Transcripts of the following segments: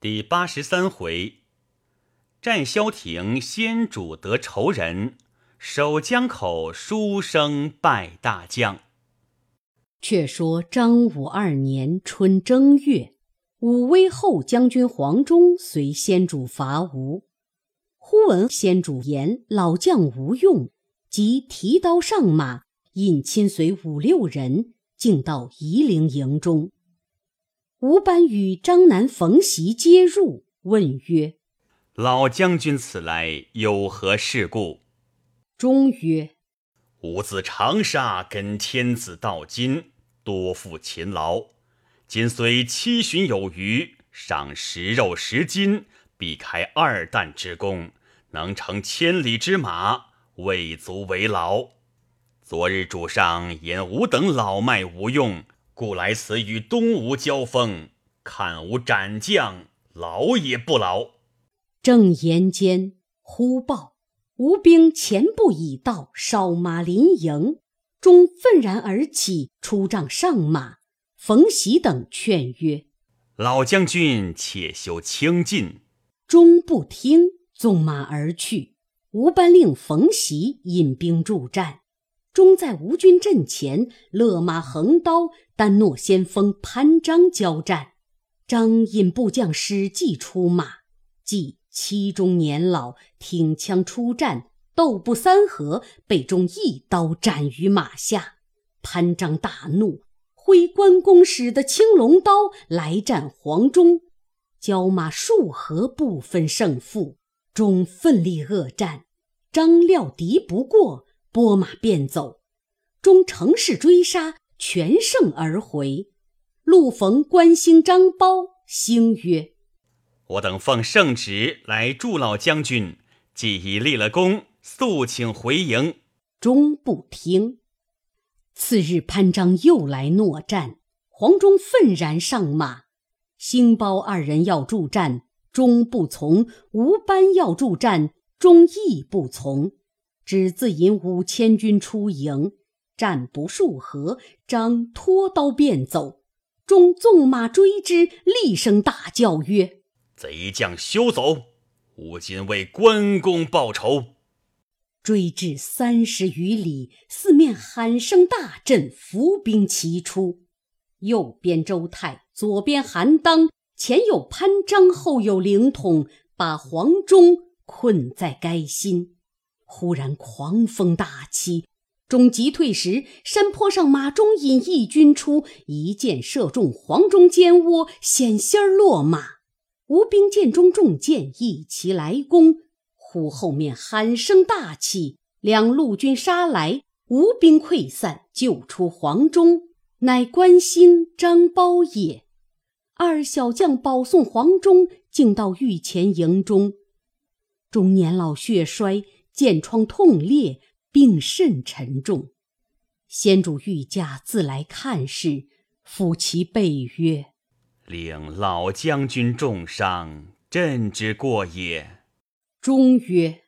第八十三回，战萧亭先主得仇人，守江口书生拜大将。却说张武二年春正月，武威后将军黄忠随先主伐吴，忽闻先主言老将吴用，即提刀上马，引亲随五六人，径到夷陵营中。吴班与张南、冯习皆入，问曰：“老将军此来有何事故？”忠曰：“吾自长沙跟天子到今，多负勤劳，今虽七旬有余，赏食肉十斤，必开二担之功，能乘千里之马，未足为劳。昨日主上言吾等老迈无用。”故来此与东吴交锋，看吾斩将，劳也不劳。正言间，忽报吴兵前部已到，哨马临营。钟愤然而起，出帐上马。冯习等劝曰：“老将军，且休轻进。”钟不听，纵马而去。吴班令冯习引兵助战。终在吴军阵前勒马横刀，单诺先锋潘璋交战。张引部将史记出马，记七中年老，挺枪出战，斗不三合，被钟一刀斩于马下。潘璋大怒，挥关公使的青龙刀来战黄忠，交马数合，不分胜负。钟奋力恶战，张料敌不过。拨马便走，终乘势追杀，全胜而回。路逢关兴、张苞，兴曰：“我等奉圣旨来助老将军，既已立了功，速请回营。”终不听。次日，潘璋又来诺战，黄忠愤然上马。兴、苞二人要助战，终不从；吴班要助战，终亦不从。只自引五千军出营，战不数合，张拖刀便走。众纵马追之，厉声大叫曰：“贼将休走！吾今为关公报仇！”追至三十余里，四面喊声大震，伏兵齐出。右边周泰，左边韩当，前有潘璋，后有凌统，把黄忠困在该心。忽然狂风大起，中急退时，山坡上马忠引义军出，一箭射中黄忠肩窝，险些儿落马。吴兵见中中箭，一齐来攻。忽后面喊声大起，两路军杀来，吴兵溃散，救出黄忠，乃关兴、张苞也。二小将保送黄忠，竟到御前营中，中年老血衰。箭疮痛裂，病甚沉重。先主御驾自来看视，抚其背曰：“令老将军重伤，朕之过也。”终曰：“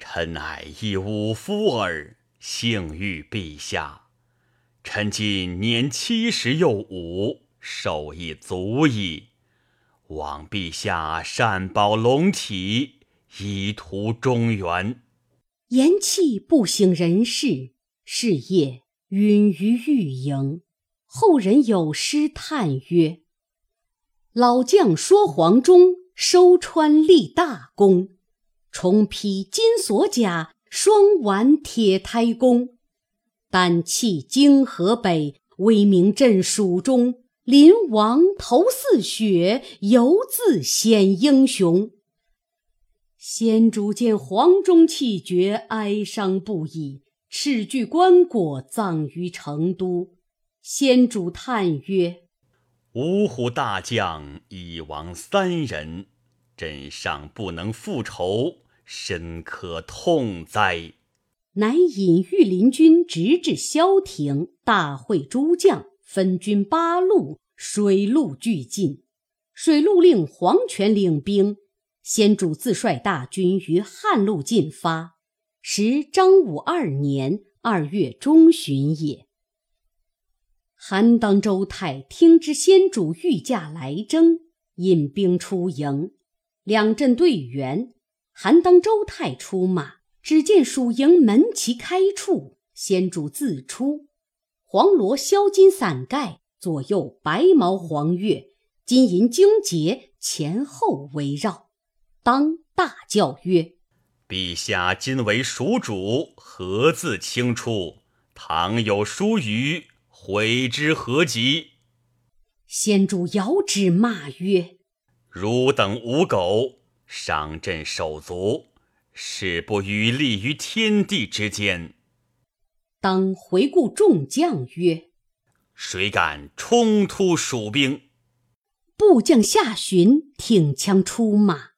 臣乃一武夫耳，幸遇陛下。臣今年七十又五，寿亦足矣。望陛下善保龙体，以图中原。”言讫，不省人事。是夜允于御营。后人有诗叹曰：“老将说黄忠，收川立大功。重披金锁甲，双挽铁胎弓。胆气经河北，威名震蜀中。临王头似雪，犹自显英雄。”先主见黄忠气绝，哀伤不已，斥具棺椁，葬于成都。先主叹曰：“五虎大将已亡三人，朕尚不能复仇，深可痛哉！”乃引御林军直至萧亭，大会诸将，分军八路，水陆俱进。水陆令黄权领兵。先主自率大军于汉路进发，时张武二年二月中旬也。韩当、周泰听知先主御驾来征，引兵出营，两阵对员，韩当、周泰出马。只见蜀营门旗开处，先主自出，黄罗镶金伞盖，左右白毛黄月，金银荆结前后围绕。当大叫曰：“陛下今为蜀主，何自轻出？倘有疏虞，悔之何及？”先主遥指骂曰：“汝等无狗，上阵手足！”誓不与立于天地之间。当回顾众将曰：“谁敢冲突蜀兵？”部将下旬挺枪出马。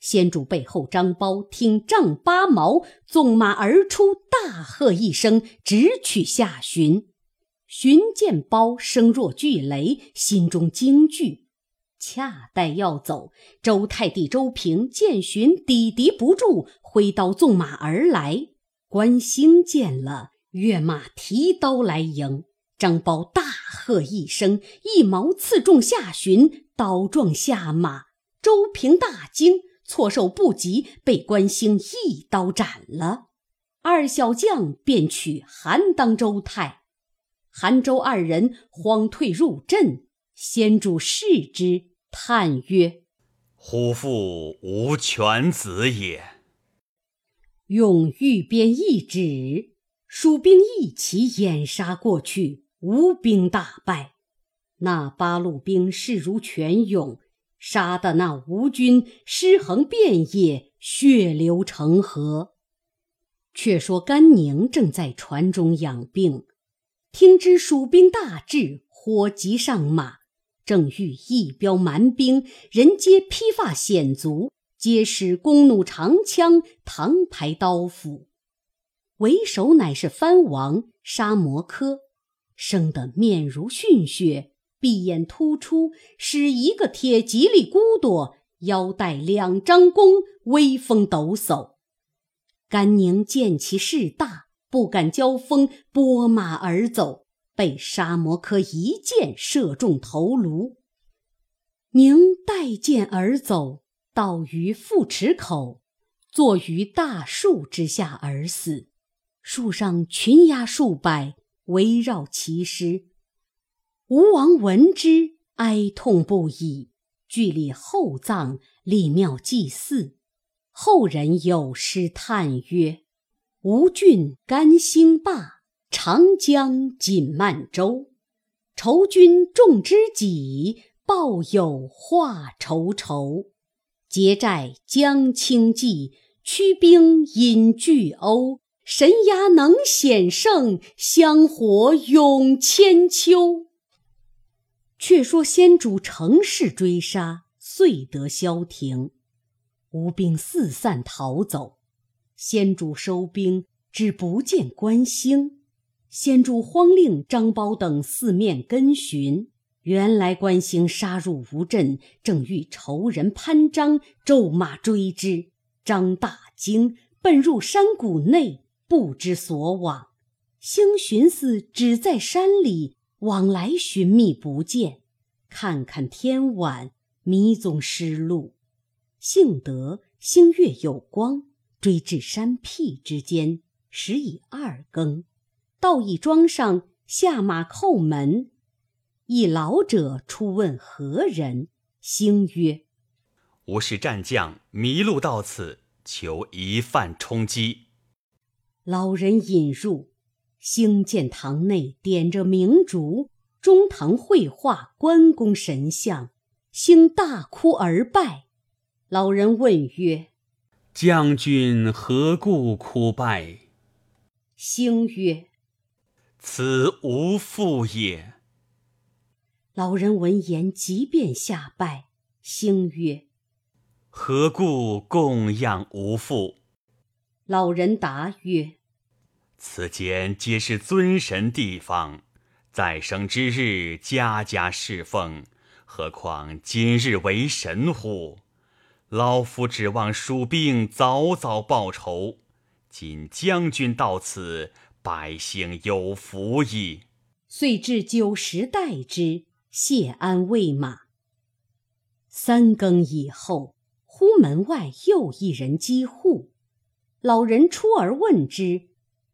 先主背后张苞挺丈八矛，纵马而出，大喝一声，直取下旬。寻见苞声若巨雷，心中惊惧。恰待要走，周太帝周平见荀抵敌不住，挥刀纵马而来。关兴见了，跃马提刀来迎。张苞大喝一声，一矛刺中下荀，刀撞下马。周平大惊，措手不及，被关兴一刀斩了。二小将便取韩当、周泰，韩周二人慌退入阵。先主视之，叹曰：“虎父无犬子也。”用玉鞭一指，蜀兵一齐掩杀过去，吴兵大败。那八路兵势如泉涌，杀得那吴军尸横遍野，血流成河。却说甘宁正在船中养病，听知蜀兵大至，火急上马。正欲一彪蛮兵，人皆披发显足，皆使弓弩长枪、唐牌刀斧。为首乃是藩王沙摩柯，生得面如逊血，闭眼突出，使一个铁吉利骨朵，腰带两张弓，威风抖擞。甘宁见其势大，不敢交锋，拨马而走。被沙摩柯一箭射中头颅，宁带箭而走，到于富池口，坐于大树之下而死。树上群鸦数百，围绕其尸。吴王闻之，哀痛不已，具立厚葬，立庙祭祀。后人有诗叹曰：“吴郡甘兴霸。”长江锦漫舟，仇君重知己，报友话愁愁。结寨将倾济，驱兵引巨鸥。神鸦能显圣，香火永千秋。却说先主乘势追杀，遂得消停。吴兵四散逃走，先主收兵，只不见关兴。先主慌令张苞等四面跟寻，原来关兴杀入吴镇，正遇仇人潘璋骤马追之。张大惊，奔入山谷内，不知所往。兴寻思只在山里，往来寻觅不见。看看天晚，迷踪失路。幸得星月有光，追至山僻之间，时已二更。到一庄上下马叩门，一老者出问何人。星曰：“吾是战将，迷路到此，求一饭充饥。”老人引入，兴建堂内点着明烛，中堂绘画关公神像，兴大哭而拜。老人问曰：“将军何故哭拜？”兴曰：此无父也。老人闻言，即便下拜。兴曰：“何故供养无父？”老人答曰：“此间皆是尊神地方，在生之日家家侍奉，何况今日为神乎？老夫指望蜀兵早早报仇。今将军到此。”百姓有福矣。遂置酒食待之，谢安喂马。三更以后，忽门外又一人击户，老人出而问之，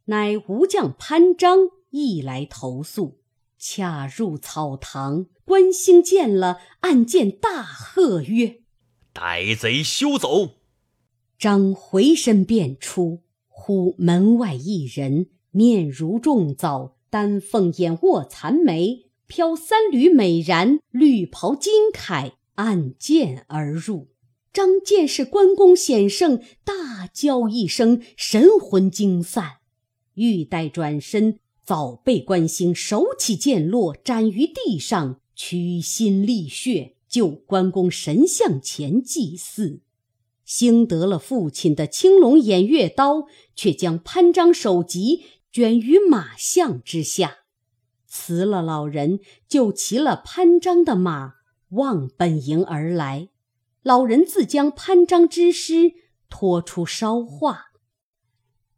乃吴将潘璋亦来投宿。恰入草堂，关兴见了，暗见大喝曰：“歹贼休走！”张回身便出，忽门外一人，面如重枣，丹凤眼，卧蚕眉，飘三缕美髯，绿袍金铠。暗箭而入，张见是关公显圣，大叫一声，神魂惊散。欲待转身，早被关兴手起剑落，斩于地上，屈心沥血，就关公神像前祭祀。兴得了父亲的青龙偃月刀，却将潘璋首级卷于马项之下，辞了老人，就骑了潘璋的马。望本营而来，老人自将潘璋之尸拖出烧化。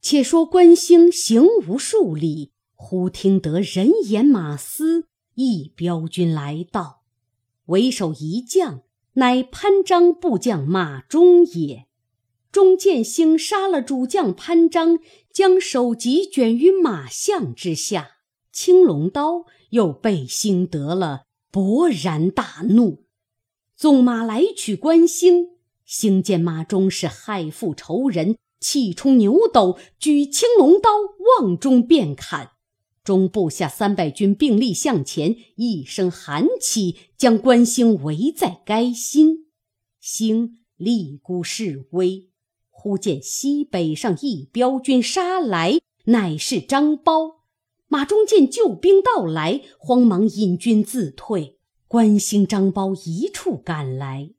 且说关兴行无数里，忽听得人言马嘶，一彪军来到，为首一将，乃潘璋部将马忠也。中见兴杀了主将潘璋，将首级卷于马项之下，青龙刀又被兴得了。勃然大怒，纵马来取关兴。兴见马忠是害父仇人，气冲牛斗，举青龙刀望中便砍。中部下三百军并力向前，一声喊起，将关兴围在该心。兴立孤势威，忽见西北上一彪军杀来，乃是张苞。马忠见救兵到来，慌忙引军自退。关兴、张苞一处赶来，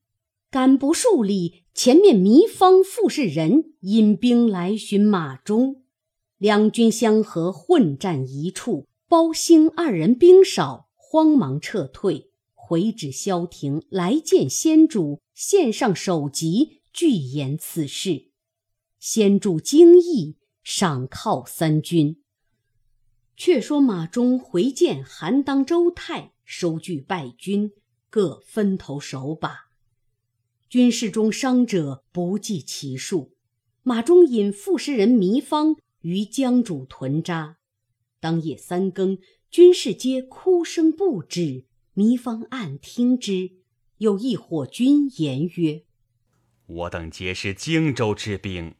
赶不数里，前面糜芳、傅士仁引兵来寻马忠，两军相合，混战一处。包兴二人兵少，慌忙撤退，回至萧亭，来见先主，献上首级，具言此事。先主惊异，赏犒三军。却说马忠回见韩当、周泰，收据败军，各分头守把。军士中伤者不计其数。马忠引副师人糜芳于江渚屯扎。当夜三更，军士皆哭声不止。糜芳暗听之，有一伙军言曰：“我等皆是荆州之兵，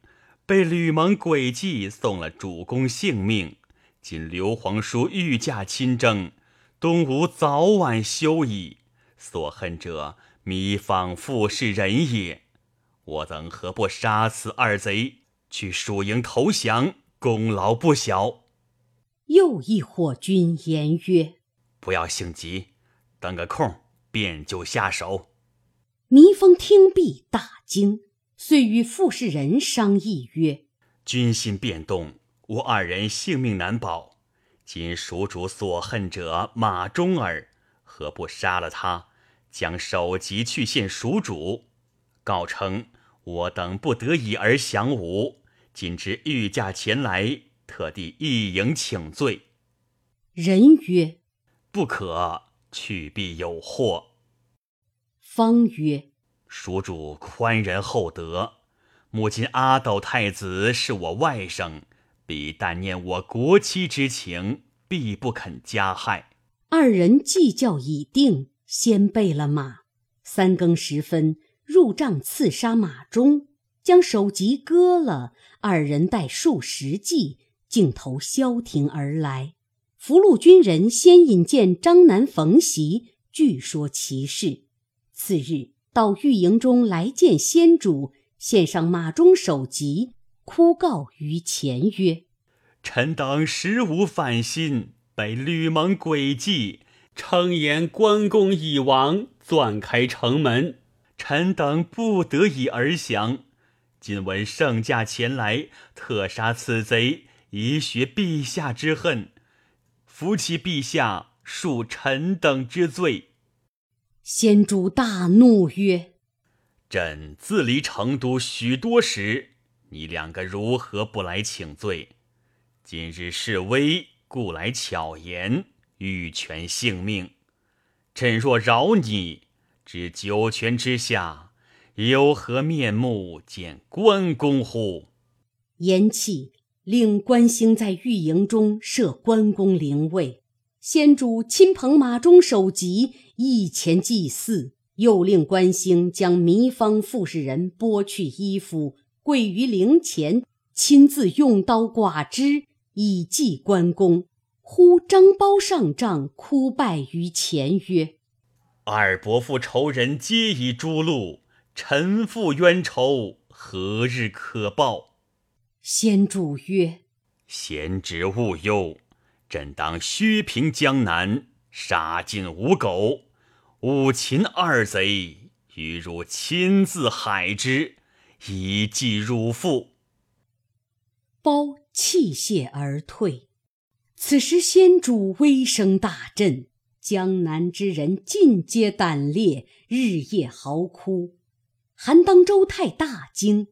被吕蒙诡计，送了主公性命。”今刘皇叔御驾亲征，东吴早晚休矣。所恨者，糜芳、傅士仁也。我等何不杀此二贼，去蜀营投降，功劳不小。又一伙军言曰：“不要性急，等个空便就下手。”糜芳听毕大惊，遂与傅士仁商议曰：“军心变动。”吾二人性命难保，今蜀主所恨者马忠儿，何不杀了他，将首级去献蜀主，告称我等不得已而降吴，今知御驾前来，特地一迎请罪。人曰：“不可，去必有祸。”方曰：“蜀主宽仁厚德，母亲阿斗太子是我外甥。”彼但念我国戚之情，必不肯加害。二人计较已定，先备了马。三更时分，入帐刺杀马忠，将首级割了。二人带数十骑，径投萧亭而来。俘虏军人先引见张南、冯习，据说其事。次日到御营中来见先主，献上马忠首级。哭告于前曰：“臣等实无反心，被吕蒙诡计，称言关公已亡，钻开城门，臣等不得已而降。今闻圣驾前来，特杀此贼，以雪陛下之恨，扶其陛下恕臣等之罪。”先主大怒曰：“朕自离成都许多时。”你两个如何不来请罪？今日示威，故来巧言，欲全性命。朕若饶你，至九泉之下，有何面目见关公乎？言讫，令关兴在御营中设关公灵位。先主亲朋马中首级，一前祭祀。又令关兴将糜芳傅士人剥去衣服，跪于灵前，亲自用刀剐之，以祭关公。呼张苞上帐，哭拜于前曰：“二伯父仇人皆已诛戮，臣父冤仇何日可报？”先主曰：“贤侄勿忧，朕当削平江南，杀尽吴狗。”五禽二贼，欲汝亲自海之，以祭汝父。包泣谢而退。此时先主威声大振，江南之人尽皆胆裂，日夜嚎哭。韩当、周泰大惊，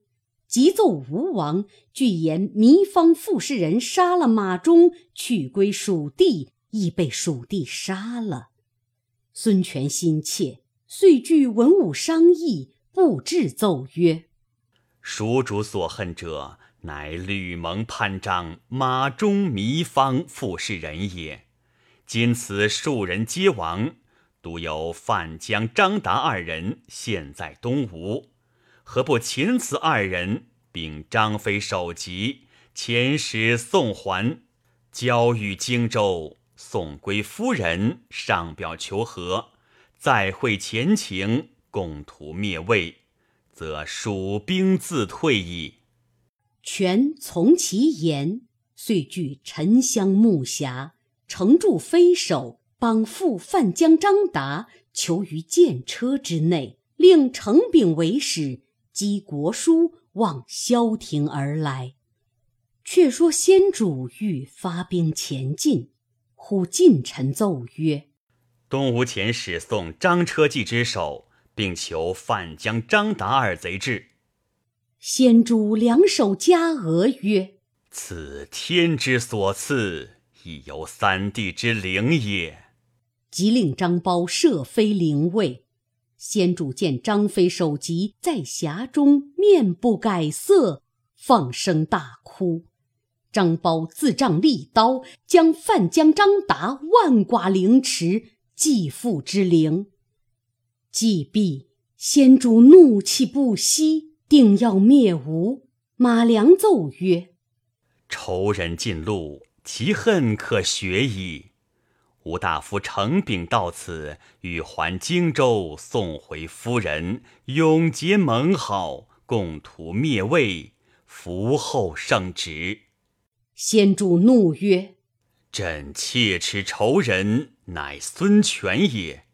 急奏吴王，据言糜芳傅士人杀了马忠，去归蜀地，亦被蜀地杀了。孙权心切，遂据文武商议，布置奏曰：“蜀主所恨者，乃吕蒙、潘璋、马忠、糜芳、傅士人也。今此数人皆亡，独有范江、张达二人现在东吴，何不擒此二人，并张飞首级，遣使送还，交与荆州？”送归夫人，上表求和，再会前情，共图灭魏，则蜀兵自退矣。权从其言，遂据沉香木匣，乘助飞首，绑缚范江、张达，囚于箭车之内，令程秉为使，击国书，望萧亭而来。却说先主欲发兵前进。呼近臣奏曰：“东吴遣使送张车骑之首，并求范江、张达二贼至。”先主两手加额曰：“此天之所赐，亦有三弟之灵也。”即令张苞设飞灵位。先主见张飞首级在匣中，面不改色，放声大哭。张苞自仗利刀，将范江、张达万剐凌迟，继父之灵。既毕，先主怒气不息，定要灭吴。马良奏曰：“仇人尽路，其恨可学矣。吴大夫程秉到此，欲还荆州，送回夫人，永结盟好，共图灭魏，福后圣旨。”先主怒曰：“朕切齿仇人，乃孙权也。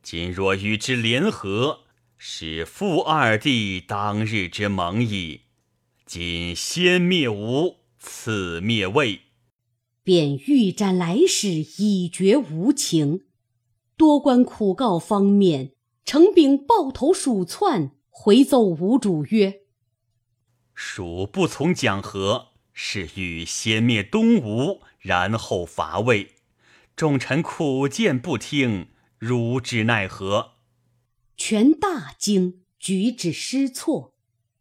今若与之联合，是父二弟当日之盟矣。今先灭吴，次灭魏，便欲斩来使，以绝无情。多关苦告方面，程秉抱头鼠窜，回奏吴主曰：‘蜀不从讲和。’”是欲先灭东吴，然后伐魏。众臣苦谏不听，如之奈何？权大惊，举止失措。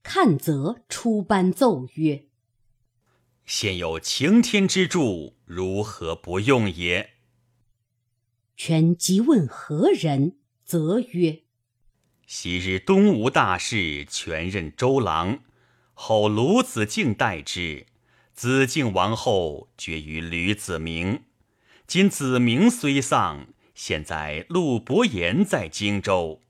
看则出班奏曰：“现有擎天之柱，如何不用也？”权即问何人，则曰：“昔日东吴大事，权任周郎，后鲁子敬代之。”子敬王后绝于吕子明，今子明虽丧，现在陆伯言在荆州。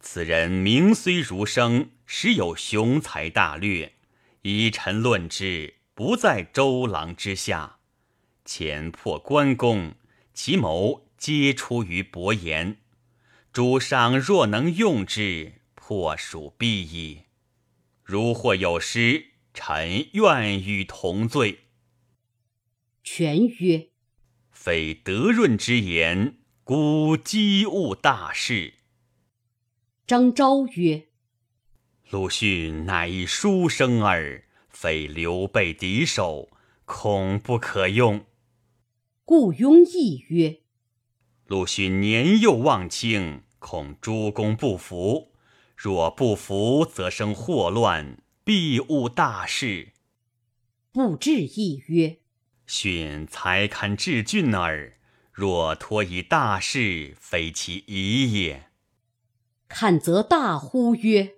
此人名虽如生，实有雄才大略。以臣论之，不在周郎之下。前破关公，其谋皆出于伯言。主上若能用之，破蜀必矣。如或有失。臣愿与同罪。权曰：“非德润之言，孤机误大事。”张昭曰：“鲁迅乃一书生耳，非刘备敌手，恐不可用。”顾雍亦曰：“鲁迅年幼望轻，恐诸公不服。若不服，则生祸乱，必误大事。”不至亦曰：“训才堪治郡耳，若托以大事，非其宜也。”看则大呼曰：“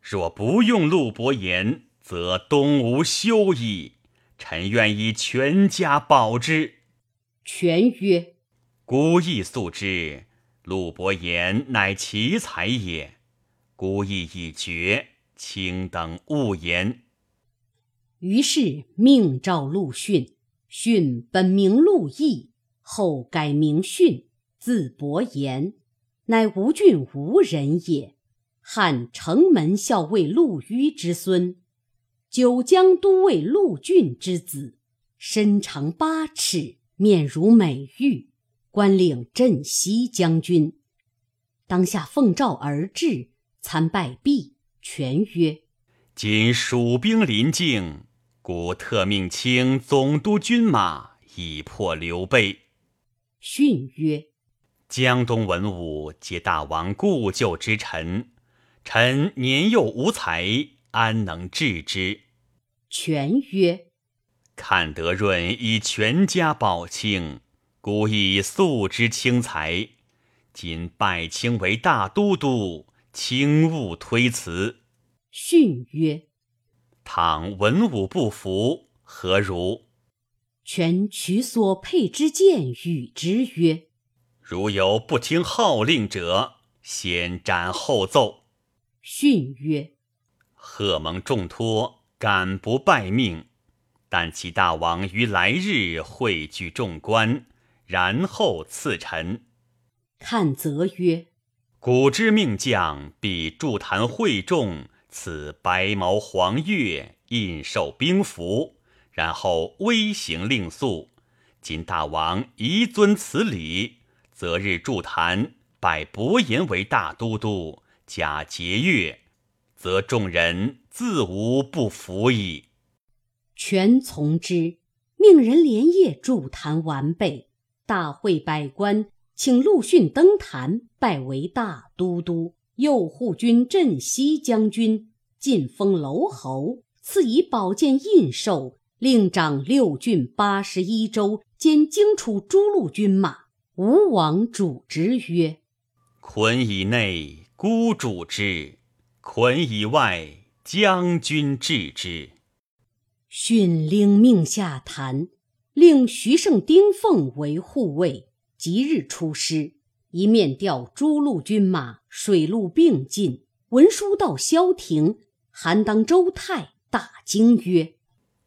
若不用陆伯言，则东吴休矣。臣愿以全家保之。”权曰：“孤亦素之，陆伯言乃奇才也。孤意已决，卿等勿言。”于是命召陆逊。逊本名陆毅，后改名逊，字伯言，乃吴郡吴人也。汉城门校尉陆虞之孙，九江都尉陆俊之子，身长八尺，面如美玉，官领镇西将军。当下奉诏而至，参拜毕，全曰：“今蜀兵临境。”故特命卿总督军马，以破刘备。训曰：“江东文武皆大王故旧之臣，臣年幼无才，安能治之？”权曰：“看德润以全家保清，故以素之轻才。今拜卿为大都督，轻勿推辞。”训曰。倘文武不服，何如？权取所佩之剑与之曰：“如有不听号令者，先斩后奏。”训曰：“贺蒙重托，敢不拜命？但其大王于来日汇聚众官，然后赐臣。”看则曰：“古之命将，必助坛会众。”此白毛黄钺，印授兵符，然后微行令速。今大王宜遵此礼，择日筑坛，拜伯言为大都督，假节钺，则众人自无不服矣。权从之，命人连夜筑坛完备，大会百官，请陆逊登坛，拜为大都督。右护军镇西将军，晋封楼侯，赐以宝剑印绶，令掌六郡八十一州，兼荆楚诸路军马。吴王主之曰：“捆以内，孤主之；捆以外，将军治之。”训令命下坛，令徐盛、丁奉为护卫，即日出师。一面调诸路军马，水陆并进。文书到萧亭，韩当、周泰大惊曰：“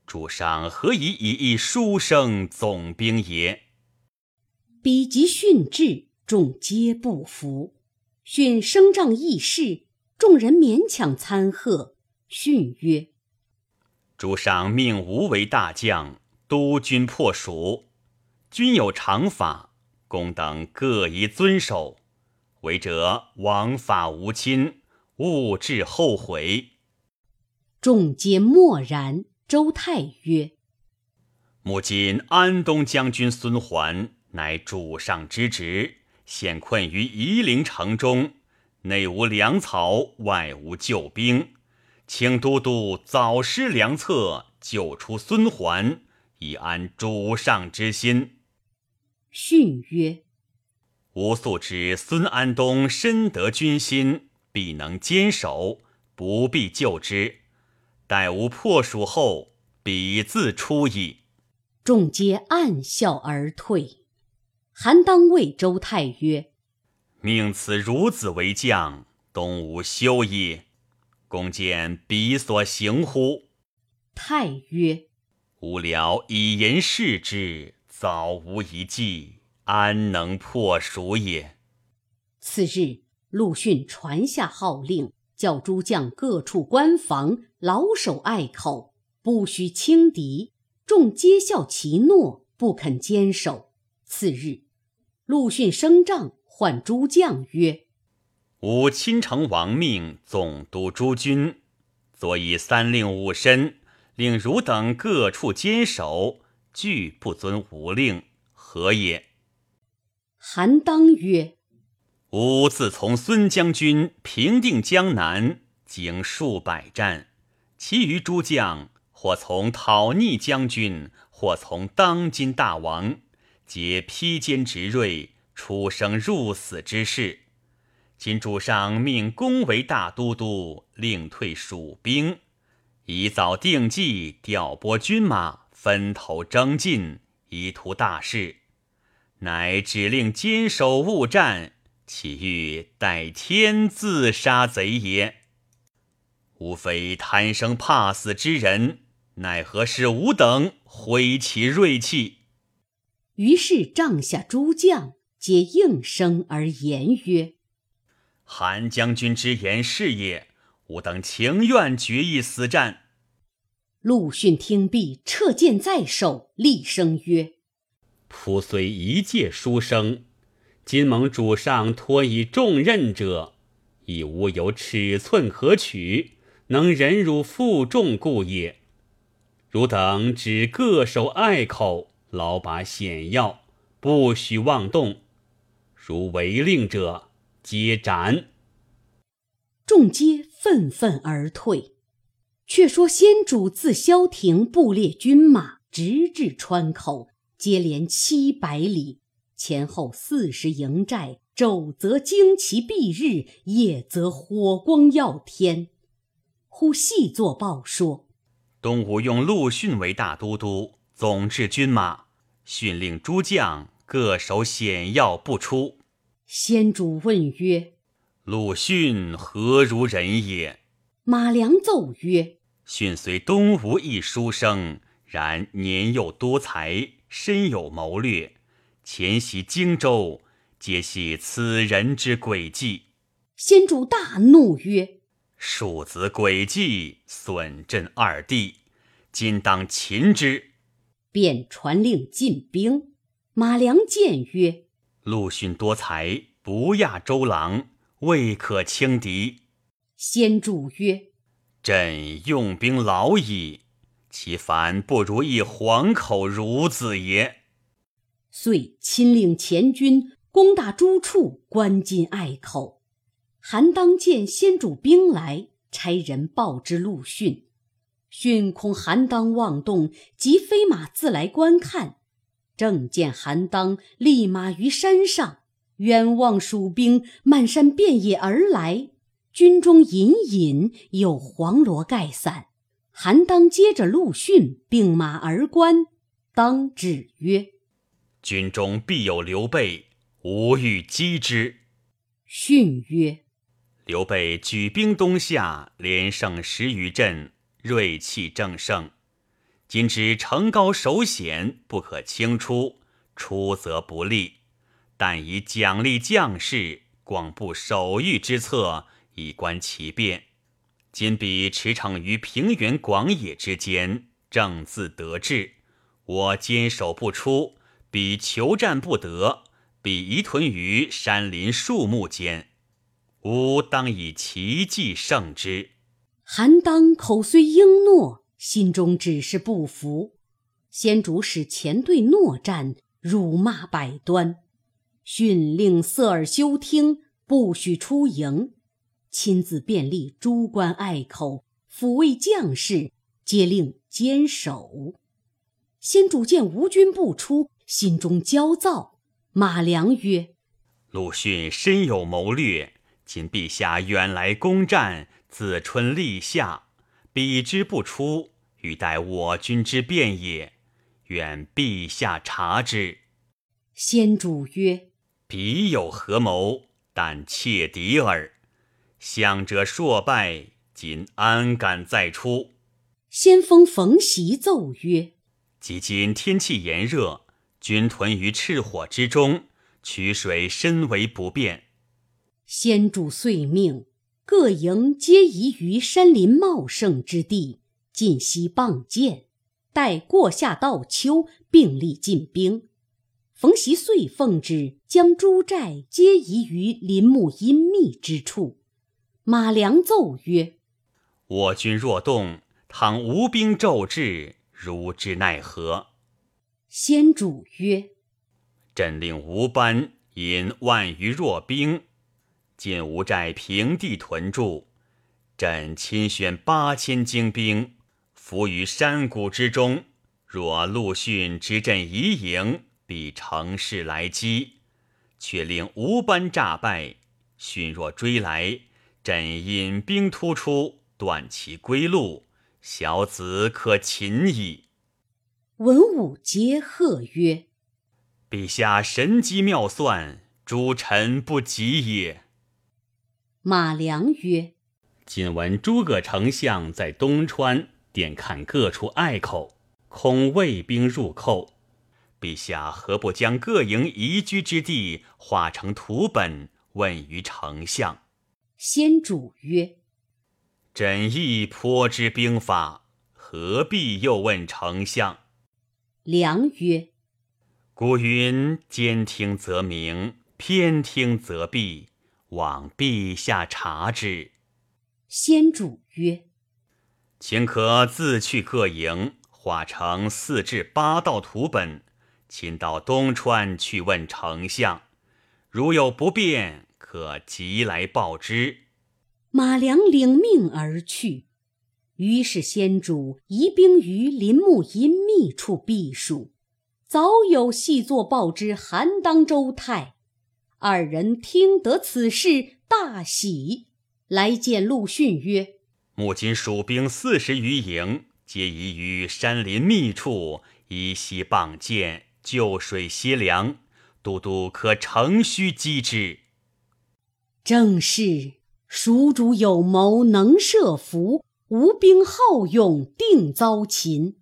主上何以以一书生总兵也？”彼及训至，众皆不服。训升帐议事，众人勉强参贺。训曰：“主上命吾为大将，督军破蜀，军有常法。”公等各宜遵守，违者枉法无亲，勿致后悔。众皆默然。周泰曰：“母今安东将军孙桓，乃主上之职，现困于夷陵城中，内无粮草，外无救兵，请都督早施良策，救出孙桓，以安主上之心。”训曰：“吾素知孙安东深得军心，必能坚守，不必救之。待吾破蜀后，彼自出矣。”众皆暗笑而退。韩当谓周泰曰：“命此孺子为将，东吴休矣。公见彼所行乎？”泰曰：“吾僚以言视之。”早无一计，安能破蜀也？次日，陆逊传下号令，叫诸将各处关防，牢守隘口，不许轻敌。众皆效其诺，不肯坚守。次日，陆逊升帐，唤诸将曰：“吾亲承王命，总督诸军，所以三令五申，令汝等各处坚守。”拒不遵吾令，何也？韩当曰：“吾自从孙将军平定江南，经数百战，其余诸将或从讨逆将军，或从当今大王，皆披坚执锐，出生入死之事。今主上命公为大都督，令退蜀兵，以早定计，调拨军马，分头征进，以图大事。乃指令坚守勿战。岂欲待天自杀贼也？吾非贪生怕死之人，奈何使吾等挥其锐气？于是帐下诸将皆应声而言曰：“韩将军之言是也，吾等情愿决一死战。”陆逊听毕，撤剑在手，厉声曰：“仆虽一介书生。”今蒙主上托以重任者，亦无有尺寸可取，能忍辱负重故也。汝等只各守隘口，牢把险要，不许妄动。如违令者，皆斩。众皆愤愤而退。却说先主自萧亭布列军马，直至川口，接连七百里。前后四十营寨，昼则旌旗蔽日，夜则火光耀天。忽细作报说：东吴用陆逊为大都督，总治军马，训令诸将各守险要不出。先主问曰：“鲁迅何如人也？”马良奏曰：“逊虽东吴一书生，然年幼多才，深有谋略。”前袭荆州，皆系此人之诡计。先主大怒曰：“庶子诡计，损朕二弟，今当擒之。”便传令进兵。马良谏曰：“陆逊多才，不亚周郎，未可轻敌。”先主曰：“朕用兵老矣，其凡不如一黄口孺子也。”遂亲令前军攻打诸处，关进隘口。韩当见先主兵来，差人报之陆逊。逊恐韩当妄动，即飞马自来观看。正见韩当立马于山上，远望蜀兵漫山遍野而来，军中隐隐有黄罗盖伞。韩当接着陆逊并马而观，当指曰。军中必有刘备，吾欲击之。逊曰：“刘备举兵东下，连胜十余阵，锐气正盛。今知城高守险，不可轻出，出则不利。但以奖励将士，广布守御之策，以观其变。今彼驰骋于平原广野之间，正自得志。我坚守不出。”彼求战不得，彼移屯于山林树木间，吾当以奇计胜之。韩当口虽应诺，心中只是不服。先主使前队诺战，辱骂百端，训令色耳休听，不许出营。亲自便立诸关隘口，抚慰将士，皆令坚守。先主见吴军不出。心中焦躁，马良曰：“鲁迅深有谋略，今陛下远来攻战，自春立夏，彼之不出，欲待我军之变也。愿陛下察之。”先主曰：“彼有何谋？但窃敌耳。降者硕败，今安敢再出？”先锋冯习奏曰：“即今天气炎热。”军屯于赤火之中，取水深为不便。先主遂命各营皆移于山林茂盛之地，尽息傍剑，待过夏到秋，并力进兵。冯习遂奉旨，将诸寨皆移于林木阴密之处。马良奏曰：“我军若动，倘无兵骤至，如之奈何？”先主曰：“朕令吴班引万余弱兵，今吴寨平地屯驻，朕亲选八千精兵，伏于山谷之中。若陆逊执阵疑营，必乘势来击，却令吴班诈败。逊若追来，朕引兵突出，断其归路，小子可擒矣。文武皆贺曰：“陛下神机妙算，诸臣不及也。”马良曰：“今闻诸葛丞相在东川点看各处隘口，恐魏兵入寇。陛下何不将各营宜居之地化成图本，问于丞相？”先主曰：“朕亦颇知兵法，何必又问丞相？”良曰：“古云：兼听则明，偏听则弊。”望陛下查之。先主曰：“请可自去各营，画成四至八道图本，请到东川去问丞相。如有不便，可即来报之。”马良领命而去。于是先主移兵于林木隐秘处避暑。早有细作报之韩当、周泰。二人听得此事，大喜，来见陆逊曰：“目今蜀兵四十余营，皆移于山林密处依溪傍涧，就水歇凉。都督可乘虚击之。”正是蜀主有谋，能设伏；吴兵好勇，定遭擒。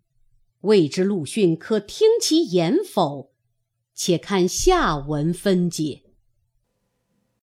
未知陆逊可听其言否？且看下文分解。